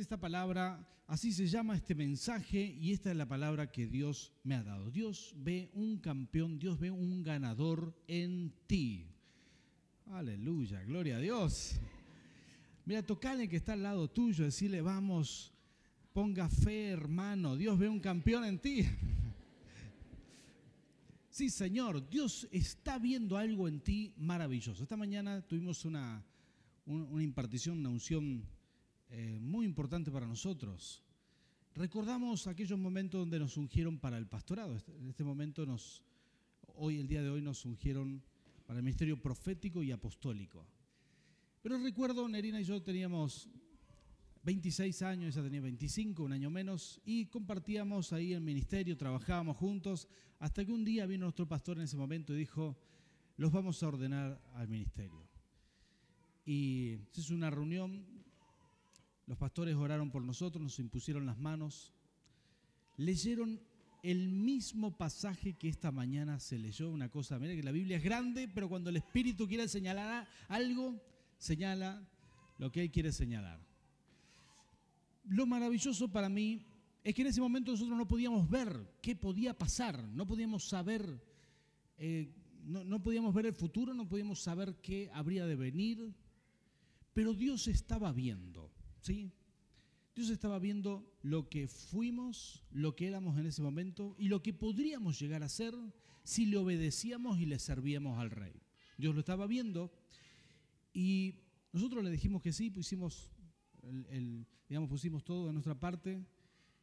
esta palabra, así se llama este mensaje y esta es la palabra que Dios me ha dado. Dios ve un campeón, Dios ve un ganador en ti. Aleluya, gloria a Dios. Mira, tocale que está al lado tuyo, decirle, vamos, ponga fe, hermano, Dios ve un campeón en ti. Sí, Señor, Dios está viendo algo en ti maravilloso. Esta mañana tuvimos una, una impartición, una unción eh, muy importante para nosotros. Recordamos aquellos momentos donde nos ungieron para el pastorado. Este, en este momento nos, hoy, el día de hoy, nos ungieron para el ministerio profético y apostólico. Pero recuerdo, Nerina y yo teníamos 26 años, ella tenía 25, un año menos, y compartíamos ahí el ministerio, trabajábamos juntos, hasta que un día vino nuestro pastor en ese momento y dijo, los vamos a ordenar al ministerio. Y se hizo una reunión, los pastores oraron por nosotros, nos impusieron las manos, leyeron el mismo pasaje que esta mañana se leyó, una cosa, mira que la Biblia es grande, pero cuando el Espíritu quiere señalar algo, señala lo que Él quiere señalar. Lo maravilloso para mí es que en ese momento nosotros no podíamos ver qué podía pasar, no podíamos saber, eh, no, no podíamos ver el futuro, no podíamos saber qué habría de venir, pero Dios estaba viendo, ¿sí? Dios estaba viendo lo que fuimos, lo que éramos en ese momento y lo que podríamos llegar a ser si le obedecíamos y le servíamos al rey. Dios lo estaba viendo y nosotros le dijimos que sí, pusimos, digamos, pusimos todo de nuestra parte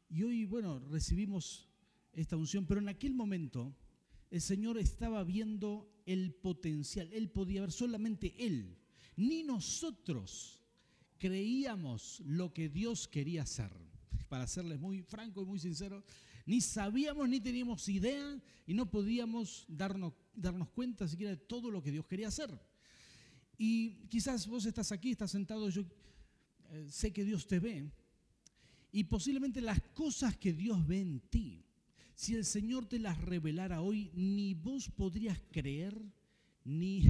y hoy, bueno, recibimos esta unción, pero en aquel momento el Señor estaba viendo el potencial, Él podía ver, solamente Él, ni nosotros creíamos lo que Dios quería hacer. Para serles muy franco y muy sincero, ni sabíamos ni teníamos idea y no podíamos darnos, darnos cuenta siquiera de todo lo que Dios quería hacer. Y quizás vos estás aquí, estás sentado, yo eh, sé que Dios te ve, y posiblemente las cosas que Dios ve en ti, si el Señor te las revelara hoy, ni vos podrías creer, ni,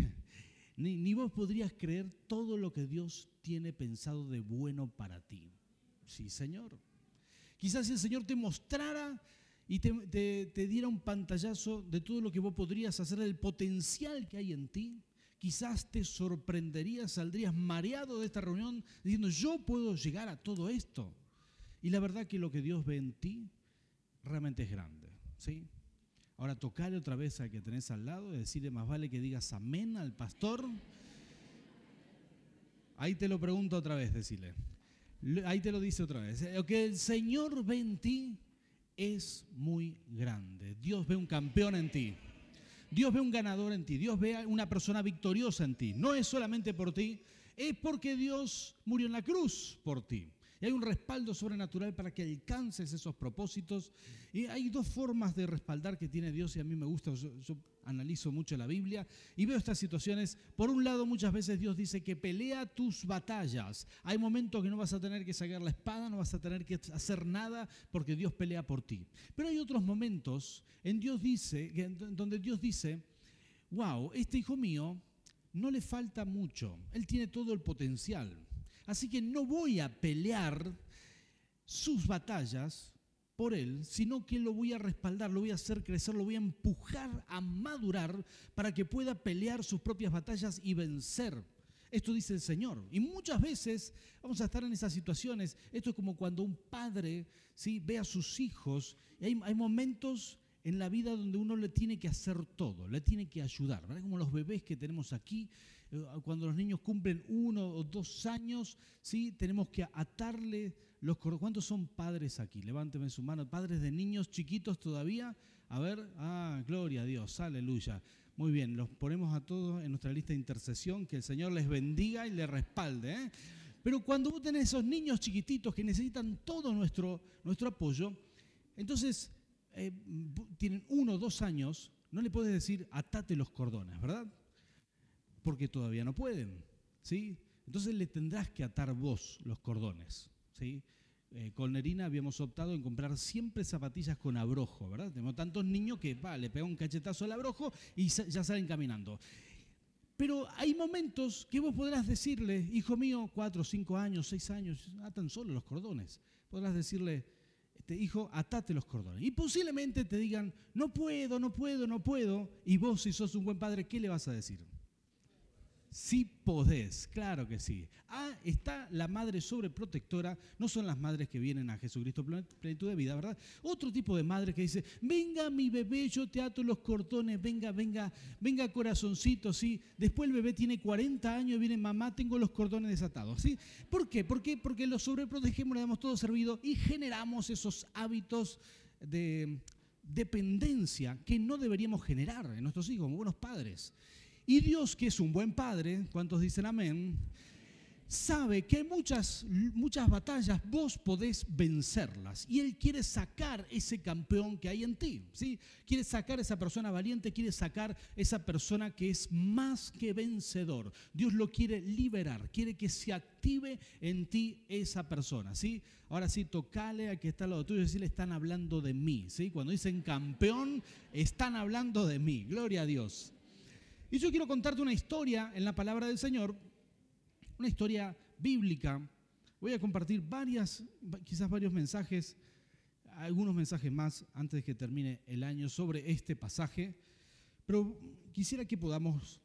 ni, vos podrías creer todo lo que Dios tiene pensado de bueno para ti. Sí, Señor. Quizás si el Señor te mostrara y te, diera un pantallazo de todo lo que vos podrías hacer, el potencial que hay en ti, quizás te sorprenderías, saldrías mareado de esta reunión diciendo, yo puedo llegar a todo esto. Y la verdad que lo que Dios ve en ti realmente es grande. ¿sí? Ahora tocarle otra vez al que tenés al lado y decirle más vale que digas amén al pastor Ahí te lo pregunto otra vez, decirle. Ahí te lo dice otra vez. Lo que el Señor ve en ti es muy grande. Dios ve un campeón en ti. Dios ve un ganador en ti. Dios ve una persona victoriosa en ti. No es solamente por ti, es porque Dios murió en la cruz por ti. Y hay un respaldo sobrenatural para que alcances esos propósitos. Y hay dos formas de respaldar que tiene Dios y a mí me gusta, yo, analizo mucho la Biblia y veo estas situaciones. Por un lado, muchas veces Dios dice que pelea tus batallas. Hay momentos que no vas a tener que sacar la espada, no vas a tener que hacer nada porque Dios pelea por ti. Pero hay otros momentos en Dios dice, donde Dios dice, wow, este hijo mío no le falta mucho, él tiene todo el potencial. Así que no voy a pelear sus batallas por él, sino que lo voy a respaldar, lo voy a hacer crecer, lo voy a empujar a madurar para que pueda pelear sus propias batallas y vencer. Esto dice el Señor. Y muchas veces vamos a estar en esas situaciones. Esto es como cuando un padre ¿sí? ve a sus hijos. Y hay, momentos en la vida donde uno le tiene que hacer todo, le tiene que ayudar. ¿verdad? Como los bebés que tenemos aquí, cuando los niños cumplen uno o dos años, ¿sí? tenemos que atarle los ¿Cuántos son padres aquí? Levánteme su mano. Padres de niños chiquitos todavía. A ver, ah, gloria a Dios, aleluya. Muy bien, los ponemos a todos en nuestra lista de intercesión, que el Señor les bendiga y les respalde. ¿eh? Pero cuando vos tenés esos niños chiquititos que necesitan todo nuestro, nuestro apoyo, entonces eh, tienen uno o dos años, no le puedes decir atate los cordones, ¿verdad? Porque todavía no pueden. ¿sí? Entonces le tendrás que atar vos los cordones. ¿sí? Eh, con Nerina habíamos optado en comprar siempre zapatillas con abrojo, ¿verdad? Tenemos tantos niños que le pega un cachetazo al abrojo y ya salen caminando. Pero hay momentos que vos podrás decirle, hijo mío, cuatro, cinco años, seis años, atan solo los cordones. Podrás decirle, este, hijo, atate los cordones. Y posiblemente te digan, no puedo, no puedo, no puedo. Y vos, si sos un buen padre, ¿qué le vas a decir? Sí podés, claro que sí. Ah, está la madre sobreprotectora, no son las madres que vienen a Jesucristo plenitud de vida, ¿verdad? Otro tipo de madre que dice, venga mi bebé, yo te ato los cordones, venga, venga, venga corazoncito, ¿sí? Después el bebé tiene 40 años y viene, mamá, tengo los cordones desatados, ¿sí? ¿Por qué? ¿Por qué? Porque los sobreprotegemos, le damos todo servido y generamos esos hábitos de dependencia que no deberíamos generar en nuestros hijos como buenos padres. Y Dios, que es un buen padre, ¿cuántos dicen amén? Sabe que hay muchas, muchas batallas, vos podés vencerlas. Y Él quiere sacar ese campeón que hay en ti. ¿sí? Quiere sacar esa persona valiente, quiere sacar esa persona que es más que vencedor. Dios lo quiere liberar, quiere que se active en ti esa persona. ¿sí? Ahora sí, tocale al que está al lado tuyo y decirle, están hablando de mí. ¿sí? Cuando dicen campeón, están hablando de mí. Gloria a Dios. Y yo quiero contarte una historia en la palabra del Señor, una historia bíblica. Voy a compartir varias, quizás varios mensajes, algunos mensajes más antes de que termine el año sobre este pasaje, pero quisiera que podamos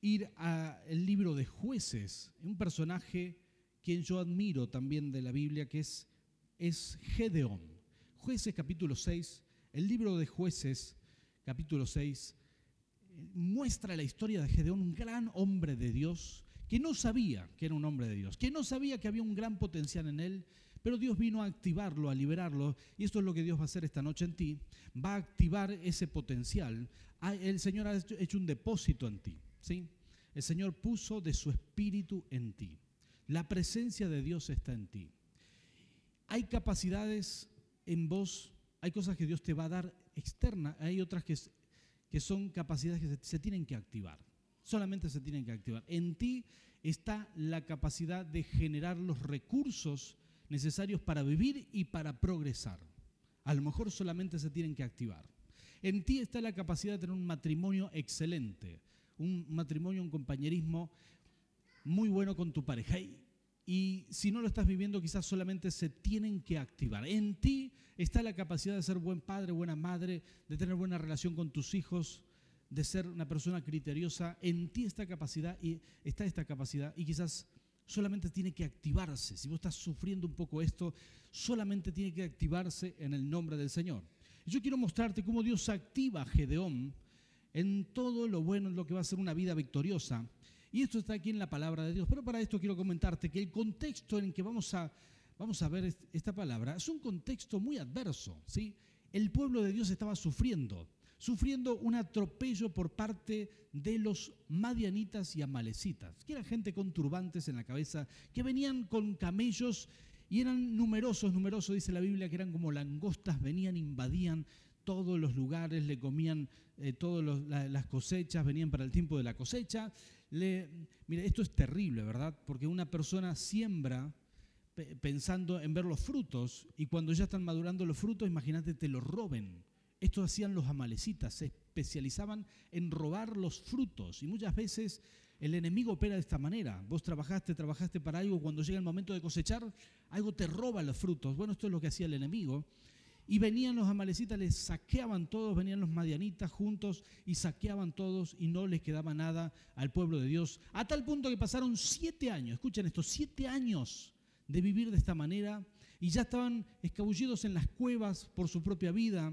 ir al libro de jueces, un personaje quien yo admiro también de la Biblia, que es, es Gedeón. Jueces capítulo 6, el libro de jueces capítulo 6 muestra la historia de Gedeón, un gran hombre de Dios, que no sabía que era un hombre de Dios, que no sabía que había un gran potencial en él, pero Dios vino a activarlo, a liberarlo, y esto es lo que Dios va a hacer esta noche en ti, va a activar ese potencial. Ah, el Señor ha hecho un depósito en ti, ¿sí? El Señor puso de su espíritu en ti. La presencia de Dios está en ti. Hay capacidades en vos, hay cosas que Dios te va a dar externa, hay otras que que son capacidades que se, tienen que activar. Solamente se tienen que activar. En ti está la capacidad de generar los recursos necesarios para vivir y para progresar. A lo mejor solamente se tienen que activar. En ti está la capacidad de tener un matrimonio excelente, un matrimonio, un compañerismo muy bueno con tu pareja. Si no lo estás viviendo, quizás solamente se tienen que activar. En ti está la capacidad de ser buen padre, buena madre, de tener buena relación con tus hijos, de ser una persona criteriosa. En ti está, capacidad y, está esta capacidad y quizás solamente tiene que activarse. Si vos estás sufriendo un poco esto, solamente tiene que activarse en el nombre del Señor. Yo quiero mostrarte cómo Dios activa a Gedeón en todo lo bueno, en lo que va a ser una vida victoriosa y esto está aquí en la palabra de Dios. Pero para esto quiero comentarte que el contexto en el que vamos a, vamos a ver esta palabra es un contexto muy adverso. ¿sí? El pueblo de Dios estaba sufriendo, sufriendo un atropello por parte de los madianitas y amalecitas, que eran gente con turbantes en la cabeza, que venían con camellos y eran numerosos, numerosos, dice la Biblia, que eran como langostas, venían, invadían todos los lugares, le comían eh, todas las cosechas, venían para el tiempo de la cosecha, mira, esto es terrible, ¿verdad? Porque una persona siembra pensando en ver los frutos y cuando ya están madurando los frutos, imagínate, te los roben. Esto hacían los amalecitas, se especializaban en robar los frutos y muchas veces el enemigo opera de esta manera. Vos trabajaste, trabajaste para algo, cuando llega el momento de cosechar, algo te roba los frutos. Bueno, esto es lo que hacía el enemigo. Y venían los amalecitas, les saqueaban todos, venían los madianitas juntos y saqueaban todos y no les quedaba nada al pueblo de Dios. A tal punto que pasaron siete años, escuchen esto, siete años de vivir de esta manera y ya estaban escabullidos en las cuevas por su propia vida,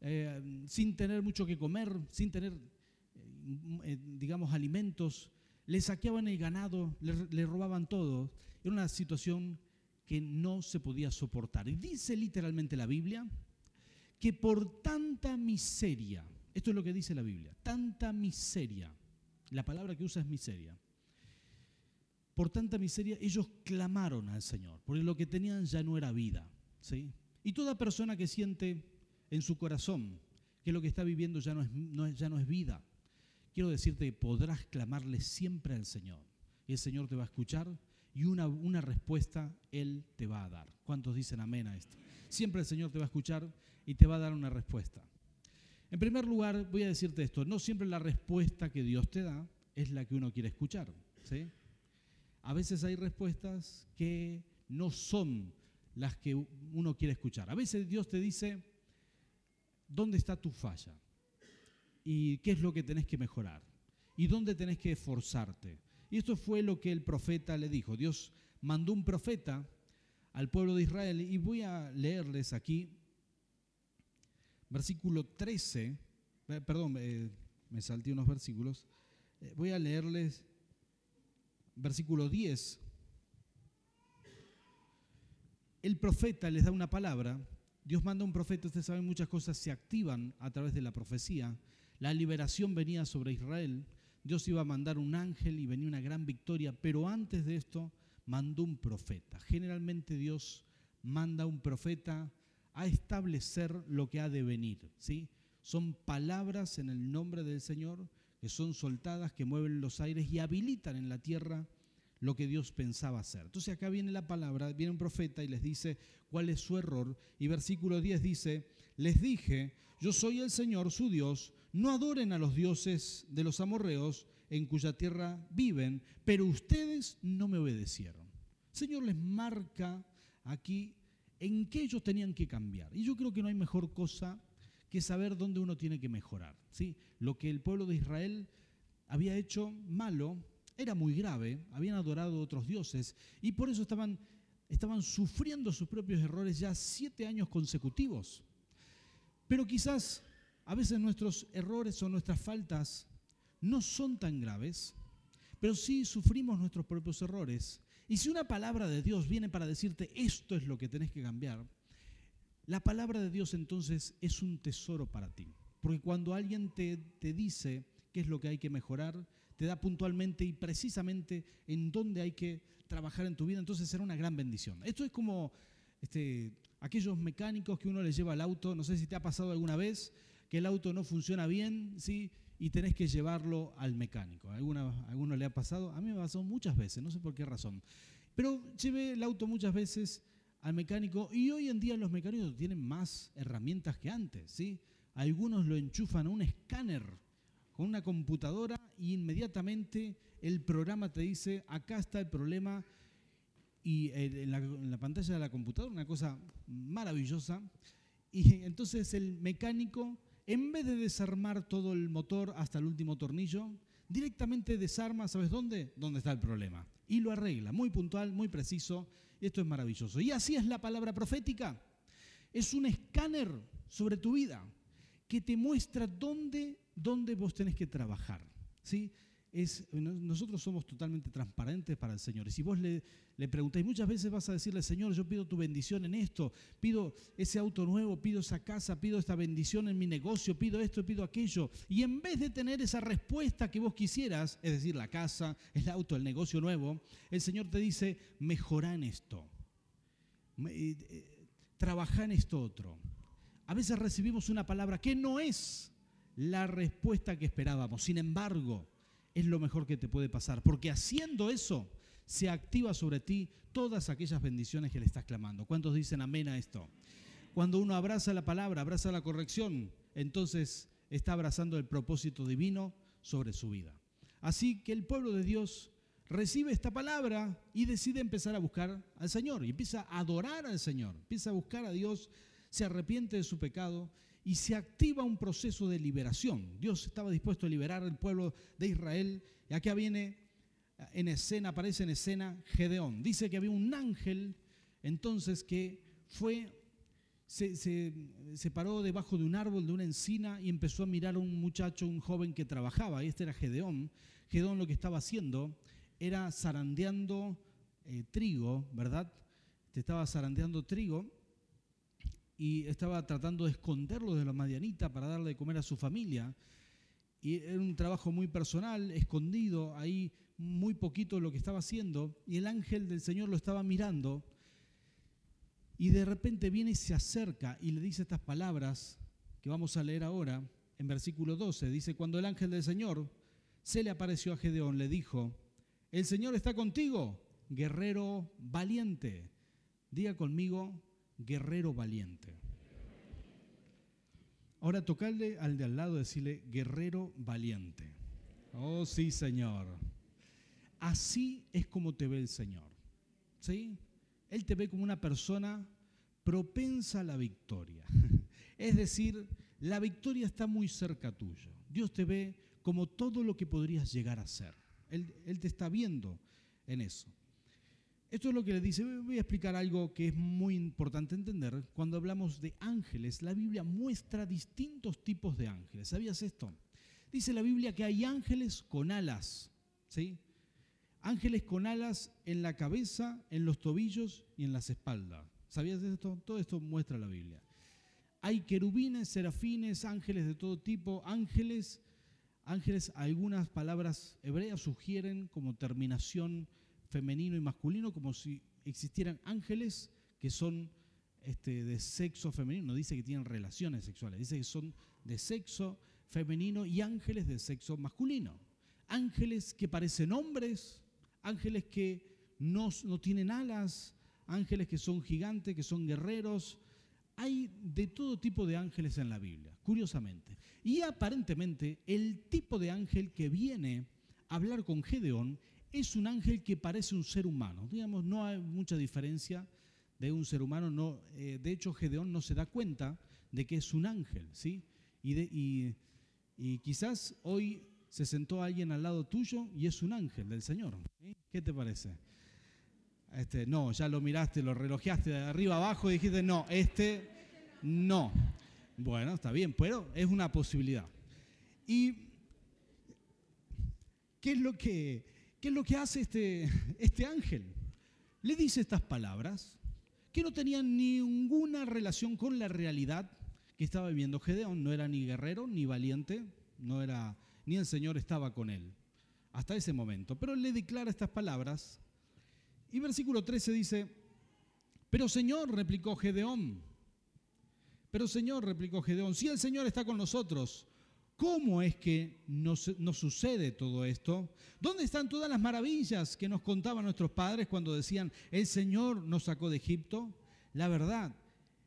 eh, sin tener mucho que comer, sin tener, eh, eh, digamos, alimentos. Les saqueaban el ganado, les robaban todo. Era una situación que no se podía soportar. Y dice literalmente la Biblia que por tanta miseria, esto es lo que dice la Biblia, tanta miseria, la palabra que usa es miseria, por tanta miseria ellos clamaron al Señor, porque lo que tenían ya no era vida. ¿sí? Y toda persona que siente en su corazón que lo que está viviendo ya no es, ya no es vida, quiero decirte que podrás clamarle siempre al Señor. Y el Señor te va a escuchar y una, una respuesta Él te va a dar. ¿Cuántos dicen amén a esto? Siempre el Señor te va a escuchar y te va a dar una respuesta. En primer lugar, voy a decirte esto, no siempre la respuesta que Dios te da es la que uno quiere escuchar. ¿sí? A veces hay respuestas que no son las que uno quiere escuchar. A veces Dios te dice, ¿dónde está tu falla? ¿Y qué es lo que tenés que mejorar? ¿Y dónde tenés que esforzarte? Y esto fue lo que el profeta le dijo. Dios mandó un profeta al pueblo de Israel y voy a leerles aquí versículo 13, eh, perdón, eh, me salté unos versículos, eh, voy a leerles versículo 10. El profeta les da una palabra, Dios manda un profeta, ustedes saben, muchas cosas se activan a través de la profecía. La liberación venía sobre Israel, Dios iba a mandar un ángel y venía una gran victoria, pero antes de esto mandó un profeta. Generalmente Dios manda un profeta a establecer lo que ha de venir. ¿sí? Son palabras en el nombre del Señor que son soltadas, que mueven los aires y habilitan en la tierra lo que Dios pensaba hacer. Entonces acá viene la palabra, viene un profeta y les dice cuál es su error. Y versículo 10 dice, les dije, yo soy el Señor, su Dios, no adoren a los dioses de los amorreos en cuya tierra viven, pero ustedes no me obedecieron. Señor les marca aquí en qué ellos tenían que cambiar. Y yo creo que no hay mejor cosa que saber dónde uno tiene que mejorar. ¿sí? Lo que el pueblo de Israel había hecho malo era muy grave, habían adorado a otros dioses y por eso estaban, estaban sufriendo sus propios errores ya siete años consecutivos. Pero quizás a veces nuestros errores o nuestras faltas no son tan graves, pero sí sufrimos nuestros propios errores y si una palabra de Dios viene para decirte esto es lo que tenés que cambiar, la palabra de Dios entonces es un tesoro para ti. Porque cuando alguien te, te dice qué es lo que hay que mejorar, te da puntualmente y precisamente en dónde hay que trabajar en tu vida, entonces será una gran bendición. Esto es como este, aquellos mecánicos que uno les lleva al auto, no sé si te ha pasado alguna vez que el auto no funciona bien, ¿sí? y tenés que llevarlo al mecánico. ¿A alguno le ha pasado? A mí me pasado muchas veces, no sé por qué razón. Pero llevé el auto muchas veces al mecánico y hoy en día los mecánicos tienen más herramientas que antes. ¿sí? Algunos lo enchufan a un escáner con una computadora y inmediatamente el programa te dice, acá está el problema y en la, en la pantalla de la computadora, una cosa maravillosa. Y entonces el mecánico en vez de desarmar todo el motor hasta el último tornillo, directamente desarma, ¿sabes dónde? Dónde está el problema. Y lo arregla, muy puntual, muy preciso. Esto es maravilloso. Y así es la palabra profética. Es un escáner sobre tu vida que te muestra dónde, dónde vos tenés que trabajar. ¿sí? Nosotros somos totalmente transparentes para el Señor. Y si vos le, preguntáis, muchas veces vas a decirle, Señor, yo pido tu bendición en esto, pido ese auto nuevo, pido esa casa, pido esta bendición en mi negocio, pido esto, pido aquello. Y en vez de tener esa respuesta que vos quisieras, es decir, la casa, el auto, el negocio nuevo, el Señor te dice, mejora en esto, eh, eh, trabaja en esto otro. A veces recibimos una palabra que no es la respuesta que esperábamos. Sin embargo, es lo mejor que te puede pasar, porque haciendo eso se activa sobre ti todas aquellas bendiciones que le estás clamando. ¿Cuántos dicen amén a esto? Cuando uno abraza la palabra, abraza la corrección, entonces está abrazando el propósito divino sobre su vida. Así que el pueblo de Dios recibe esta palabra y decide empezar a buscar al Señor y empieza a adorar al Señor, empieza a buscar a Dios, se arrepiente de su pecado y se activa un proceso de liberación. Dios estaba dispuesto a liberar al pueblo de Israel. Y acá viene en escena, aparece en escena Gedeón. Dice que había un ángel entonces que fue, se, se, paró debajo de un árbol, de una encina, y empezó a mirar a un muchacho, un joven que trabajaba. Y este era Gedeón. Gedeón lo que estaba haciendo era zarandeando eh, trigo, ¿verdad? Te estaba zarandeando trigo y estaba tratando de esconderlo de la madianita para darle de comer a su familia. Y era un trabajo muy personal, escondido, ahí muy poquito lo que estaba haciendo. Y el ángel del Señor lo estaba mirando. Y de repente viene y se acerca y le dice estas palabras que vamos a leer ahora en versículo 12. Dice, cuando el ángel del Señor se le apareció a Gedeón, le dijo, el Señor está contigo, guerrero valiente. Diga conmigo, guerrero valiente. Ahora tocarle al de al lado decirle guerrero valiente. Oh, sí, Señor. Así es como te ve el Señor. ¿Sí? Él te ve como una persona propensa a la victoria. Es decir, la victoria está muy cerca tuyo. Dios te ve como todo lo que podrías llegar a ser. Él te está viendo en eso. Esto es lo que le dice. Voy a explicar algo que es muy importante entender. Cuando hablamos de ángeles, la Biblia muestra distintos tipos de ángeles. ¿Sabías esto? Dice la Biblia que hay ángeles con alas. ¿sí? Ángeles con alas en la cabeza, en los tobillos y en las espaldas. ¿Sabías esto? Todo esto muestra la Biblia. Hay querubines, serafines, ángeles de todo tipo, ángeles, ángeles, algunas palabras hebreas sugieren como terminación femenino y masculino, como si existieran ángeles que son este, de sexo femenino, no dice que tienen relaciones sexuales, dice que son de sexo femenino y ángeles de sexo masculino. Ángeles que parecen hombres, ángeles que no, no tienen alas, ángeles que son gigantes, que son guerreros. Hay de todo tipo de ángeles en la Biblia, curiosamente. Y aparentemente el tipo de ángel que viene a hablar con Gedeón es un ángel que parece un ser humano. Digamos, no hay mucha diferencia de un ser humano. No, eh, de hecho, Gedeón no se da cuenta de que es un ángel, ¿sí? Y, y, y quizás hoy se sentó alguien al lado tuyo y es un ángel del Señor. ¿Qué te parece? Este, no, ya lo miraste, lo relojeaste de arriba abajo y dijiste, no, este no. Bueno, está bien, pero es una posibilidad. ¿Y qué es lo que, qué es lo que hace este, este ángel? Le dice estas palabras que no tenían ninguna relación con la realidad que estaba viviendo Gedeón. No era ni guerrero ni valiente, no era, ni el Señor estaba con él hasta ese momento. Pero él le declara estas palabras y versículo 13 dice, pero Señor, replicó Gedeón, pero Señor, replicó Gedeón, si el Señor está con nosotros, ¿cómo es que nos, sucede todo esto? ¿Dónde están todas las maravillas que nos contaban nuestros padres cuando decían, el Señor nos sacó de Egipto? La verdad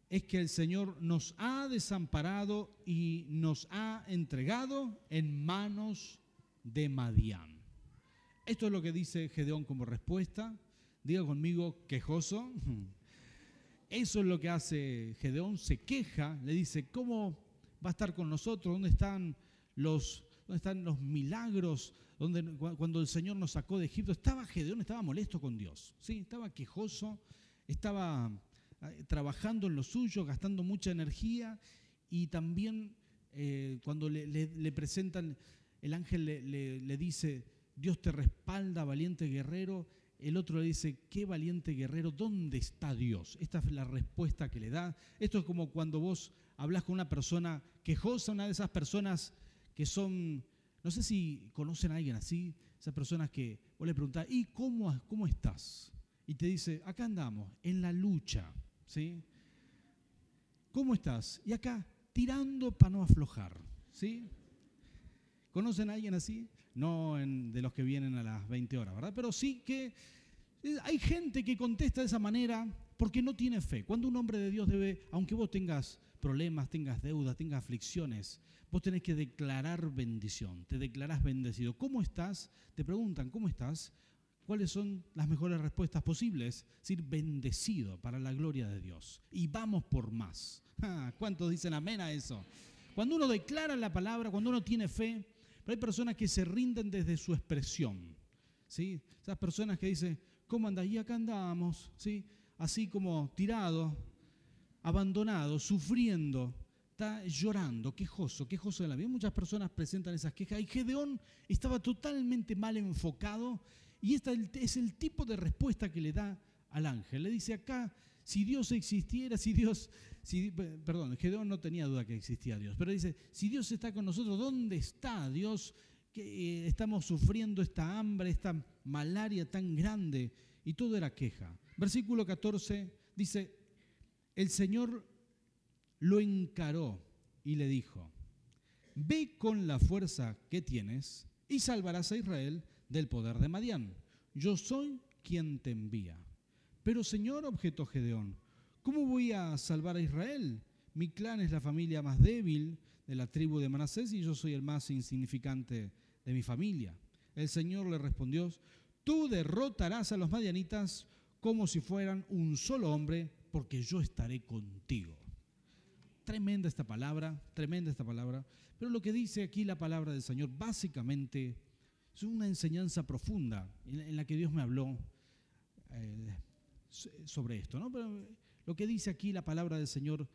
es que el Señor nos ha desamparado y nos ha entregado en manos de Madián. Esto es lo que dice Gedeón como respuesta. Diga conmigo, quejoso. Eso es lo que hace Gedeón, se queja, le dice, ¿cómo va a estar con nosotros? ¿Dónde están los, dónde están los milagros? ¿Dónde, cuando el Señor nos sacó de Egipto, estaba Gedeón, estaba molesto con Dios, ¿sí? estaba quejoso, estaba eh, trabajando en lo suyo, gastando mucha energía y también eh, cuando le, presentan, el ángel le dice, Dios te respalda, valiente guerrero, el otro le dice, qué valiente guerrero, ¿dónde está Dios? Esta es la respuesta que le da. Esto es como cuando vos hablas con una persona quejosa, una de esas personas que son, no sé si conocen a alguien así, esas personas que vos le preguntás, ¿y cómo, cómo estás? Y te dice, acá andamos, en la lucha, ¿sí? ¿Cómo estás? Y acá, tirando para no aflojar, ¿sí? ¿Conocen a alguien así? No de los que vienen a las 20 horas, ¿verdad? Pero sí que eh, hay gente que contesta de esa manera porque no tiene fe. Cuando un hombre de Dios debe, aunque vos tengas problemas, tengas deudas, tengas aflicciones, vos tenés que declarar bendición. Te declarás bendecido. ¿Cómo estás? Te preguntan, ¿cómo estás? ¿Cuáles son las mejores respuestas posibles? Es decir, bendecido para la gloria de Dios. Y vamos por más. Ah, ¿Cuántos dicen amén a eso? Cuando uno declara la palabra, cuando uno tiene fe, pero hay personas que se rinden desde su expresión. ¿sí? Esas personas que dicen, ¿cómo andas? Y acá andamos, ¿sí? Así como tirado, abandonado, sufriendo, está llorando, quejoso, quejoso de la vida. Muchas personas presentan esas quejas. Y Gedeón estaba totalmente mal enfocado y esta es el tipo de respuesta que le da al ángel. Le dice acá, si Dios existiera, si Dios perdón, Gedeón no tenía duda que existía Dios, pero dice, si Dios está con nosotros, ¿dónde está Dios? Que eh, estamos sufriendo esta hambre, esta malaria tan grande, y todo era queja. Versículo 14 dice, el Señor lo encaró y le dijo, ve con la fuerza que tienes y salvarás a Israel del poder de Madián. Yo soy quien te envía. Pero Señor, objetó Gedeón, ¿Cómo voy a salvar a Israel? Mi clan es la familia más débil de la tribu de Manasés y yo soy el más insignificante de mi familia. El Señor le respondió, tú derrotarás a los madianitas como si fueran un solo hombre, porque yo estaré contigo. Tremenda esta palabra, tremenda esta palabra. Pero lo que dice aquí la palabra del Señor básicamente es una enseñanza profunda en la que Dios me habló eh, sobre esto. ¿no? Pero lo que dice aquí la palabra del Señor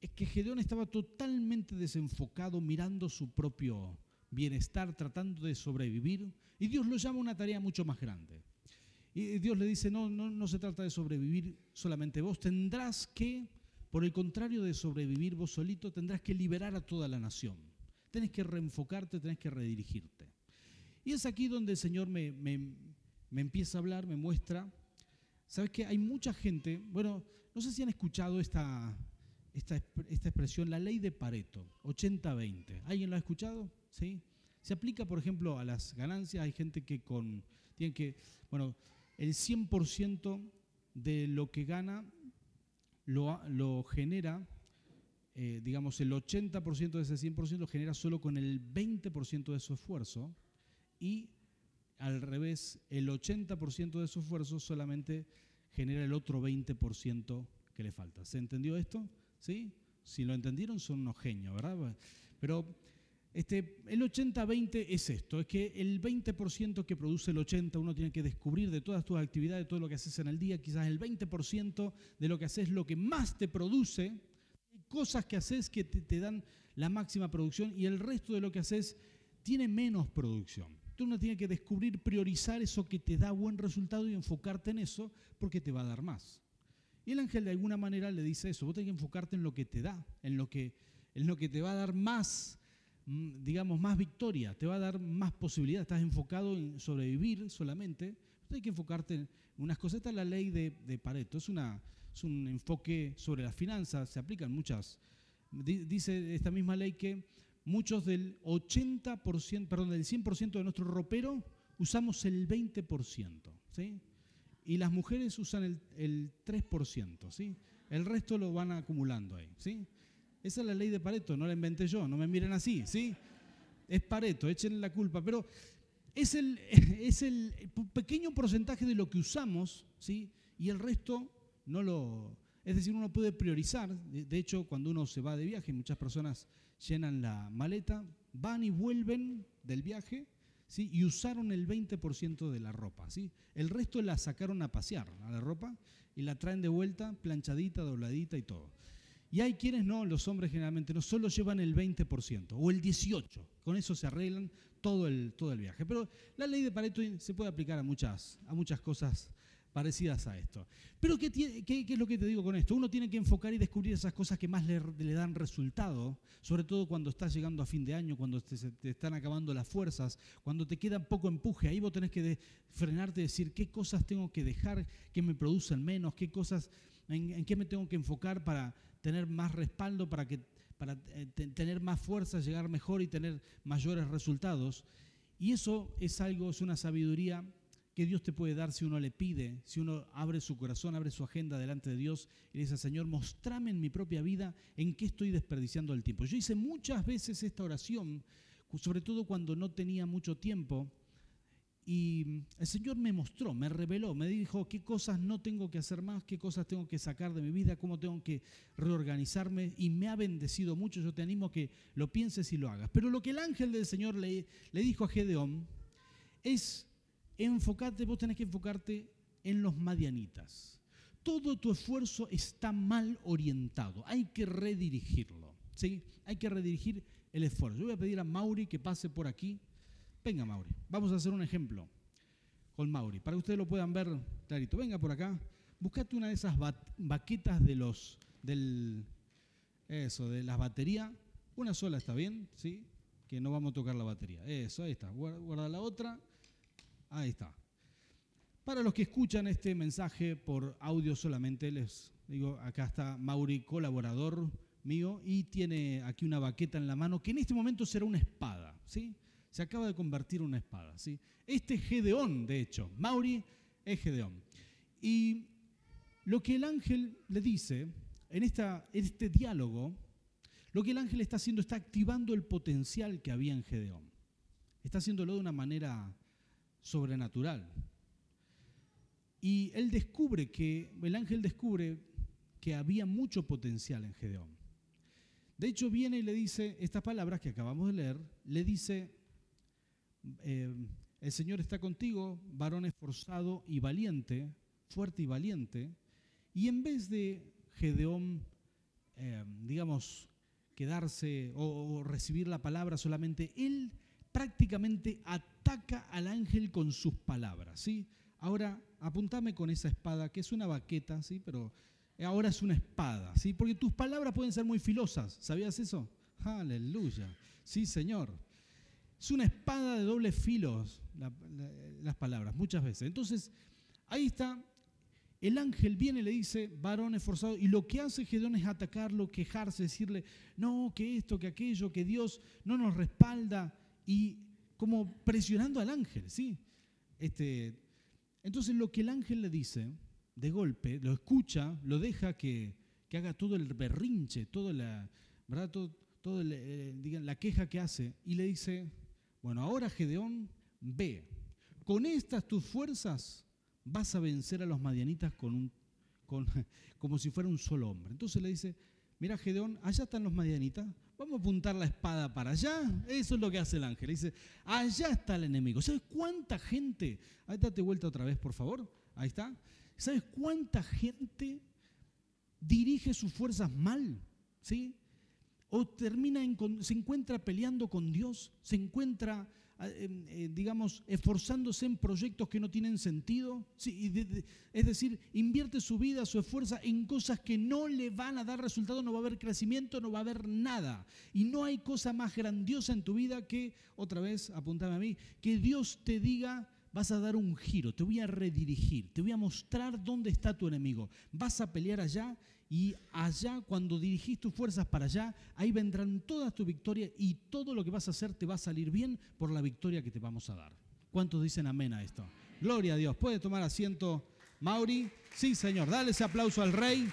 es que Gedeón estaba totalmente desenfocado mirando su propio bienestar, tratando de sobrevivir, y Dios lo llama a una tarea mucho más grande. Y Dios le dice, no, no, no se trata de sobrevivir solamente vos, tendrás que, por el contrario de sobrevivir vos solito, tendrás que liberar a toda la nación. Tenés que reenfocarte, tenés que redirigirte. Y es aquí donde el Señor me, me empieza a hablar, me muestra. ¿Sabes que Hay mucha gente, bueno, no sé si han escuchado esta, esta, expresión, la ley de Pareto, 80-20. ¿Alguien lo ha escuchado? ¿Sí? Se aplica, por ejemplo, a las ganancias. Hay gente que con, tienen que, bueno, el 100% de lo que gana lo, lo genera, eh, digamos, el 80% de ese 100% lo genera solo con el 20% de su esfuerzo y al revés, el 80% de su esfuerzo solamente genera el otro 20% que le falta. ¿Se entendió esto? ¿Sí? Si lo entendieron son unos genios, ¿verdad? Pero este, el 80-20 es esto, es que el 20% que produce el 80% uno tiene que descubrir de todas tus actividades, de todo lo que haces en el día, quizás el 20% de lo que haces es lo que más te produce, cosas que haces que te, dan la máxima producción y el resto de lo que haces tiene menos producción. Tú uno tiene que descubrir, priorizar eso que te da buen resultado y enfocarte en eso porque te va a dar más. Y el ángel de alguna manera le dice eso, vos tenés que enfocarte en lo que te da, en lo que, en lo que te va a dar más, digamos, más victoria, te va a dar más posibilidad. Estás enfocado en sobrevivir solamente, tienes que enfocarte en unas cosas. Esta es la ley de, Pareto, es, una, es un enfoque sobre las finanzas, se aplican muchas. Dice esta misma ley que muchos del 80%, perdón, del 100% de nuestro ropero usamos el 20%, ¿sí? Y las mujeres usan el, el 3%, ¿sí? El resto lo van acumulando ahí, ¿sí? Esa es la ley de Pareto, no la inventé yo, no me miren así, ¿sí? Es Pareto, échenle la culpa, pero es el, es el pequeño porcentaje de lo que usamos, ¿sí? Y el resto no lo... Es decir, uno puede priorizar, de hecho, cuando uno se va de viaje, muchas personas llenan la maleta, van y vuelven del viaje ¿sí? y usaron el 20% de la ropa. ¿sí? El resto la sacaron a pasear, a la ropa, y la traen de vuelta planchadita, dobladita y todo. Y hay quienes no, los hombres generalmente no, solo llevan el 20% o el 18%. Con eso se arreglan todo el, todo el viaje. Pero la ley de Pareto se puede aplicar a muchas, a muchas cosas parecidas a esto. Pero ¿qué, es lo que te digo con esto? Uno tiene que enfocar y descubrir esas cosas que más le, dan resultado, sobre todo cuando estás llegando a fin de año, cuando te, están acabando las fuerzas, cuando te queda poco empuje. Ahí vos tenés que frenarte y decir qué cosas tengo que dejar que me producen menos, qué cosas, en, qué me tengo que enfocar para tener más respaldo, para, que, para eh, tener más fuerza, llegar mejor y tener mayores resultados. Y eso es algo, es una sabiduría que Dios te puede dar si uno le pide, si uno abre su corazón, abre su agenda delante de Dios y dice, Señor, mostrame en mi propia vida en qué estoy desperdiciando el tiempo. Yo hice muchas veces esta oración, sobre todo cuando no tenía mucho tiempo, y el Señor me mostró, me reveló, me dijo qué cosas no tengo que hacer más, qué cosas tengo que sacar de mi vida, cómo tengo que reorganizarme y me ha bendecido mucho. Yo te animo a que lo pienses y lo hagas. Pero lo que el ángel del Señor le, dijo a Gedeón es enfocarte, vos tenés que enfocarte en los madianitas. Todo tu esfuerzo está mal orientado, hay que redirigirlo. Hay que redirigir el esfuerzo. Yo voy a pedir a Mauri que pase por aquí. Venga, Mauri, vamos a hacer un ejemplo con Mauri, para que ustedes lo puedan ver clarito. Venga por acá, buscate una de esas baquetas de los, del, eso, de las baterías. Una sola está bien, ¿sí? Que no vamos a tocar la batería. Eso, ahí está. Guarda la otra. Ahí está. Para los que escuchan este mensaje por audio solamente, les digo, acá está Mauri, colaborador mío, y tiene aquí una baqueta en la mano, que en este momento será una espada, ¿sí? Se acaba de convertir en una espada, ¿sí? Este es Gedeón, de hecho. Mauri es Gedeón. Y lo que el ángel le dice en, esta, en este diálogo, lo que el ángel está haciendo está activando el potencial que había en Gedeón está haciéndolo de una manera sobrenatural. Y él descubre que, el ángel descubre que había mucho potencial en Gedeón. De hecho, viene y le dice estas palabras que acabamos de leer, le dice, eh, el Señor está contigo, varón esforzado y valiente, fuerte y valiente, y en vez de Gedeón, eh, digamos, quedarse o, recibir la palabra solamente, él prácticamente ataca al ángel con sus palabras, ¿sí? Ahora, apuntame con esa espada, que es una baqueta, ¿sí? Pero ahora es una espada, ¿sí? Porque tus palabras pueden ser muy filosas, ¿sabías eso? Aleluya, sí, Señor. Es una espada de doble filo las palabras, muchas veces. Entonces, ahí está, el ángel viene y le dice, varón esforzado, y lo que hace Gedeón es atacarlo, quejarse, decirle, no, que esto, que aquello, que Dios no nos respalda, y como presionando al ángel, ¿sí? Este, entonces lo que el ángel le dice, de golpe, lo escucha, lo deja que, haga todo el berrinche, toda la, ¿verdad? Todo, eh, la queja que hace, y le dice, bueno, ahora Gedeón, ve, con estas tus fuerzas vas a vencer a los madianitas como si fuera un solo hombre. Entonces le dice, mira Gedeón, allá están los madianitas, vamos a apuntar la espada para allá. Eso es lo que hace el ángel. dice, allá está el enemigo. ¿Sabes cuánta gente? Ahí date vuelta otra vez, por favor. Ahí está. ¿Sabes cuánta gente dirige sus fuerzas mal? ¿Sí? O termina se encuentra peleando con Dios, se encuentra Em, eh, digamos, esforzándose en proyectos que no tienen sentido. es decir, invierte su vida, su esfuerzo en cosas que no le van a dar resultado, no va a haber crecimiento, no va a haber nada. Y no hay cosa más grandiosa en tu vida que, otra vez, apuntame a mí, que Dios te diga, vas a dar un giro, te voy a redirigir, te voy a mostrar dónde está tu enemigo. Vas a pelear allá y allá, cuando dirigís tus fuerzas para allá, ahí vendrán todas tus victorias y todo lo que vas a hacer te va a salir bien por la victoria que te vamos a dar. ¿Cuántos dicen amén a esto? Gloria a Dios. ¿Puede tomar asiento, Mauri? Sí, Señor. Dale ese aplauso al Rey.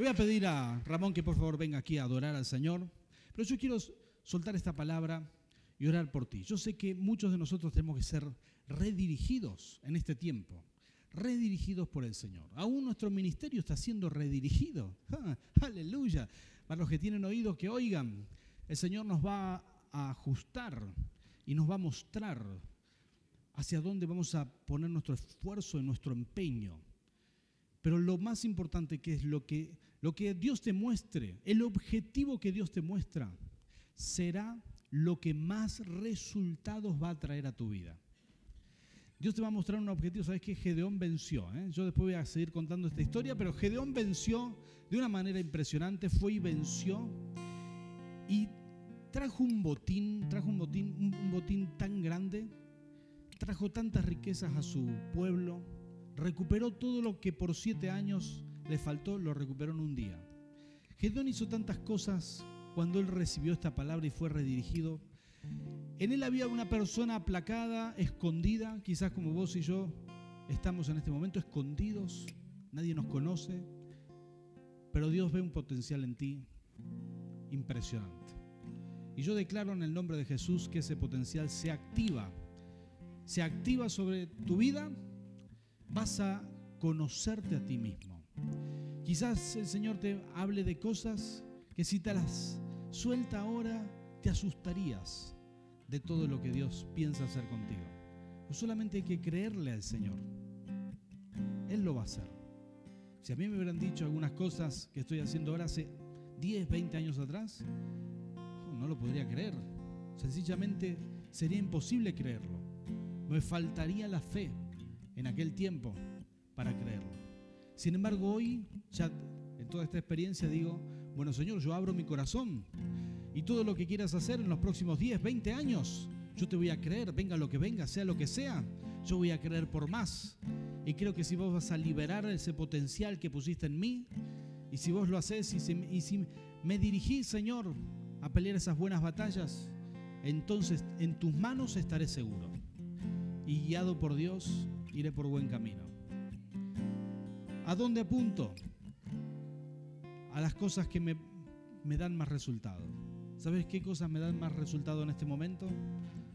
voy a pedir a Ramón que por favor venga aquí a adorar al Señor. Pero yo quiero soltar esta palabra y orar por ti. Yo sé que muchos de nosotros tenemos que ser redirigidos en este tiempo, redirigidos por el Señor. Aún nuestro ministerio está siendo redirigido. Ah, aleluya. Para los que tienen oídos que oigan, el Señor nos va a ajustar y nos va a mostrar hacia dónde vamos a poner nuestro esfuerzo y nuestro empeño. Pero lo más importante que es lo que, lo que Dios te muestre, el objetivo que Dios te muestra, será lo que más resultados va a traer a tu vida. Dios te va a mostrar un objetivo, sabes que Gedeón venció. ¿eh? Yo después voy a seguir contando esta historia, pero Gedeón venció de una manera impresionante, fue y venció y trajo un botín, trajo un botín, un botín tan grande, trajo tantas riquezas a su pueblo, recuperó todo lo que por siete años le faltó, lo recuperó en un día. Gedeón hizo tantas cosas cuando él recibió esta palabra y fue redirigido. En él había una persona aplacada, escondida, quizás como vos y yo estamos en este momento escondidos, nadie nos conoce, pero Dios ve un potencial en ti impresionante. Y yo declaro en el nombre de Jesús que ese potencial se activa, se activa sobre tu vida, vas a conocerte a ti mismo. Quizás el Señor te hable de cosas que si te las suelta ahora, te asustarías de todo lo que Dios piensa hacer contigo. Pues solamente hay que creerle al Señor. Él lo va a hacer. Si a mí me hubieran dicho algunas cosas que estoy haciendo ahora hace 10, 20 años atrás, oh, no lo podría creer. Sencillamente sería imposible creerlo. Me faltaría la fe en aquel tiempo para creerlo. Sin embargo, hoy, ya en toda esta experiencia, digo, bueno, Señor, yo abro mi corazón y todo lo que quieras hacer en los próximos 10, 20 años, yo te voy a creer, venga lo que venga, sea lo que sea, yo voy a creer por más. Y creo que si vos vas a liberar ese potencial que pusiste en mí, y si vos lo haces, y si, me dirigís, Señor, a pelear esas buenas batallas, entonces en tus manos estaré seguro. Y guiado por Dios, iré por buen camino. ¿A dónde apunto? a las cosas que me, dan más resultado. ¿Sabes qué cosas me dan más resultado en este momento?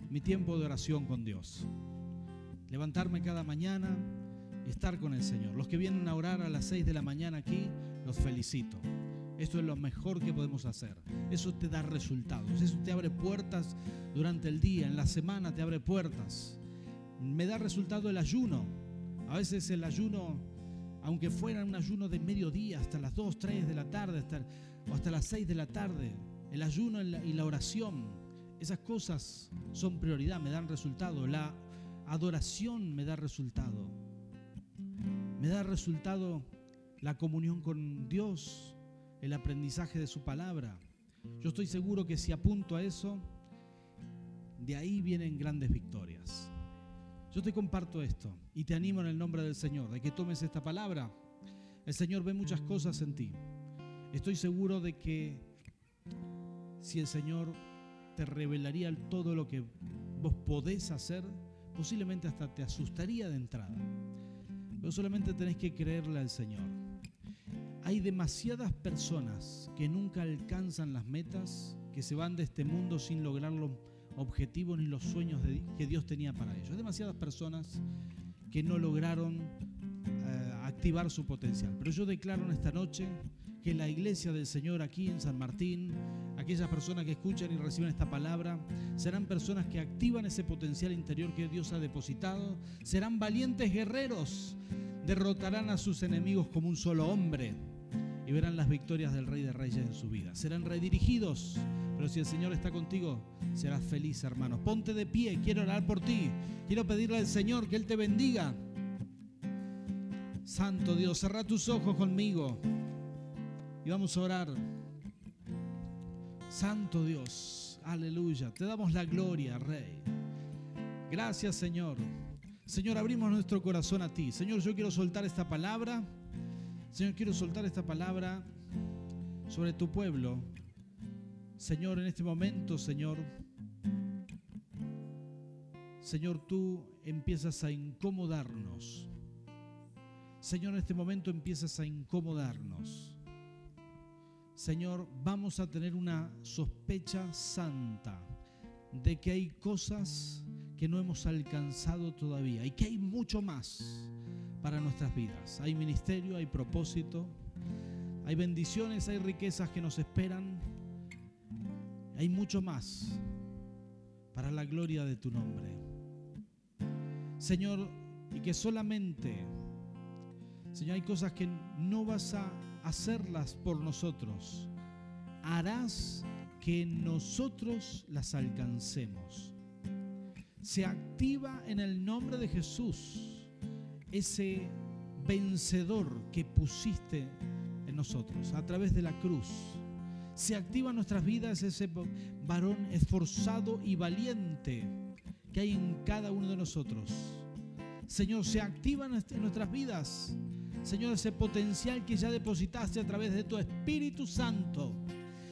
Mi tiempo de oración con Dios. Levantarme cada mañana y estar con el Señor. Los que vienen a orar a las 6 de la mañana aquí, los felicito. Esto es lo mejor que podemos hacer. Eso te da resultados. Eso te abre puertas durante el día, en la semana te abre puertas. Me da resultado el ayuno. A veces el ayuno, aunque fuera un ayuno de mediodía, hasta las 2, 3 de la tarde, hasta, o hasta las 6 de la tarde, el ayuno y la oración, esas cosas son prioridad, me dan resultado. La adoración me da resultado. Me da resultado la comunión con Dios, el aprendizaje de su palabra. Yo estoy seguro que si apunto a eso, de ahí vienen grandes victorias. Yo te comparto esto y te animo en el nombre del Señor, de que tomes esta palabra. El Señor ve muchas cosas en ti. Estoy seguro de que si el Señor te revelaría todo lo que vos podés hacer, posiblemente hasta te asustaría de entrada. Pero solamente tenés que creerle al Señor. Hay demasiadas personas que nunca alcanzan las metas, que se van de este mundo sin lograr los objetivos ni los sueños que Dios tenía para ellos. Hay demasiadas personas que no lograron eh, activar su potencial. Pero yo declaro en esta noche que la iglesia del Señor aquí en San Martín, aquellas personas que escuchan y reciben esta palabra, serán personas que activan ese potencial interior que Dios ha depositado, serán valientes guerreros, derrotarán a sus enemigos como un solo hombre y verán las victorias del Rey de Reyes en su vida. Serán redirigidos, pero si el Señor está contigo, serás feliz, hermanos. Ponte de pie, quiero orar por ti. Quiero pedirle al Señor que Él te bendiga. Santo Dios, cerra tus ojos conmigo y vamos a orar. Santo Dios, aleluya. Te damos la gloria, Rey. Gracias, Señor. Señor, abrimos nuestro corazón a ti. Señor, yo quiero soltar esta palabra. Señor, quiero soltar esta palabra sobre tu pueblo. Señor, en este momento, Señor, Señor, tú empiezas a incomodarnos. Señor, en este momento empiezas a incomodarnos. Señor, vamos a tener una sospecha santa de que hay cosas que no hemos alcanzado todavía y que hay mucho más para nuestras vidas. Hay ministerio, hay propósito, hay bendiciones, hay riquezas que nos esperan. Hay mucho más para la gloria de tu nombre. Señor, y que solamente, Señor, hay cosas que no vas a hacerlas por nosotros. Harás que nosotros las alcancemos. Se activa en el nombre de Jesús ese vencedor que pusiste en nosotros a través de la cruz. Se activa en nuestras vidas ese varón esforzado y valiente que hay en cada uno de nosotros. Señor, se activa en nuestras vidas, Señor, ese potencial que ya depositaste a través de tu Espíritu Santo.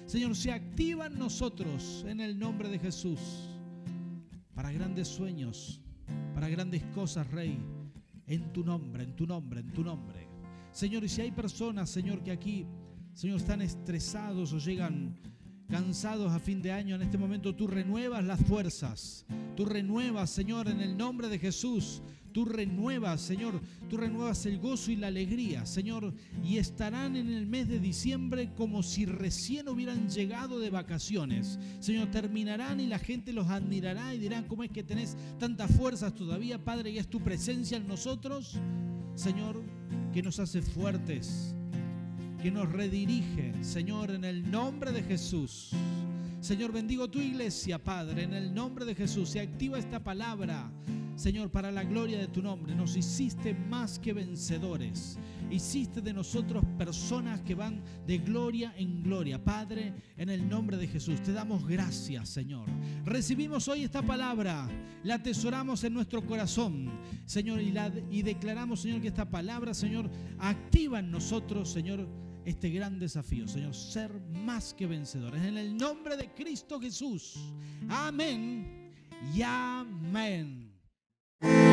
Señor, se activa en nosotros en el nombre de Jesús para grandes sueños, para grandes cosas, Rey en tu nombre, en tu nombre, en tu nombre. Señor, y si hay personas, Señor, que aquí, Señor, están estresados o llegan cansados a fin de año, en este momento tú renuevas las fuerzas. Tú renuevas, Señor, en el nombre de Jesús. Tú renuevas, Señor, tú renuevas el gozo y la alegría, Señor, y estarán en el mes de diciembre como si recién hubieran llegado de vacaciones. Señor, terminarán y la gente los admirará y dirán, ¿cómo es que tenés tantas fuerzas todavía, Padre, y es tu presencia en nosotros? Señor, que nos hace fuertes, que nos redirige, Señor, en el nombre de Jesús. Señor, bendigo tu iglesia, Padre, en el nombre de Jesús. Se activa esta palabra Señor, para la gloria de tu nombre, nos hiciste más que vencedores. Hiciste de nosotros personas que van de gloria en gloria. Padre, en el nombre de Jesús, te damos gracias, Señor. Recibimos hoy esta palabra, la atesoramos en nuestro corazón, Señor, y, la, y declaramos, Señor, que esta palabra, Señor, activa en nosotros, Señor, este gran desafío, Señor, ser más que vencedores. En el nombre de Cristo Jesús. Amén y amén. Thank you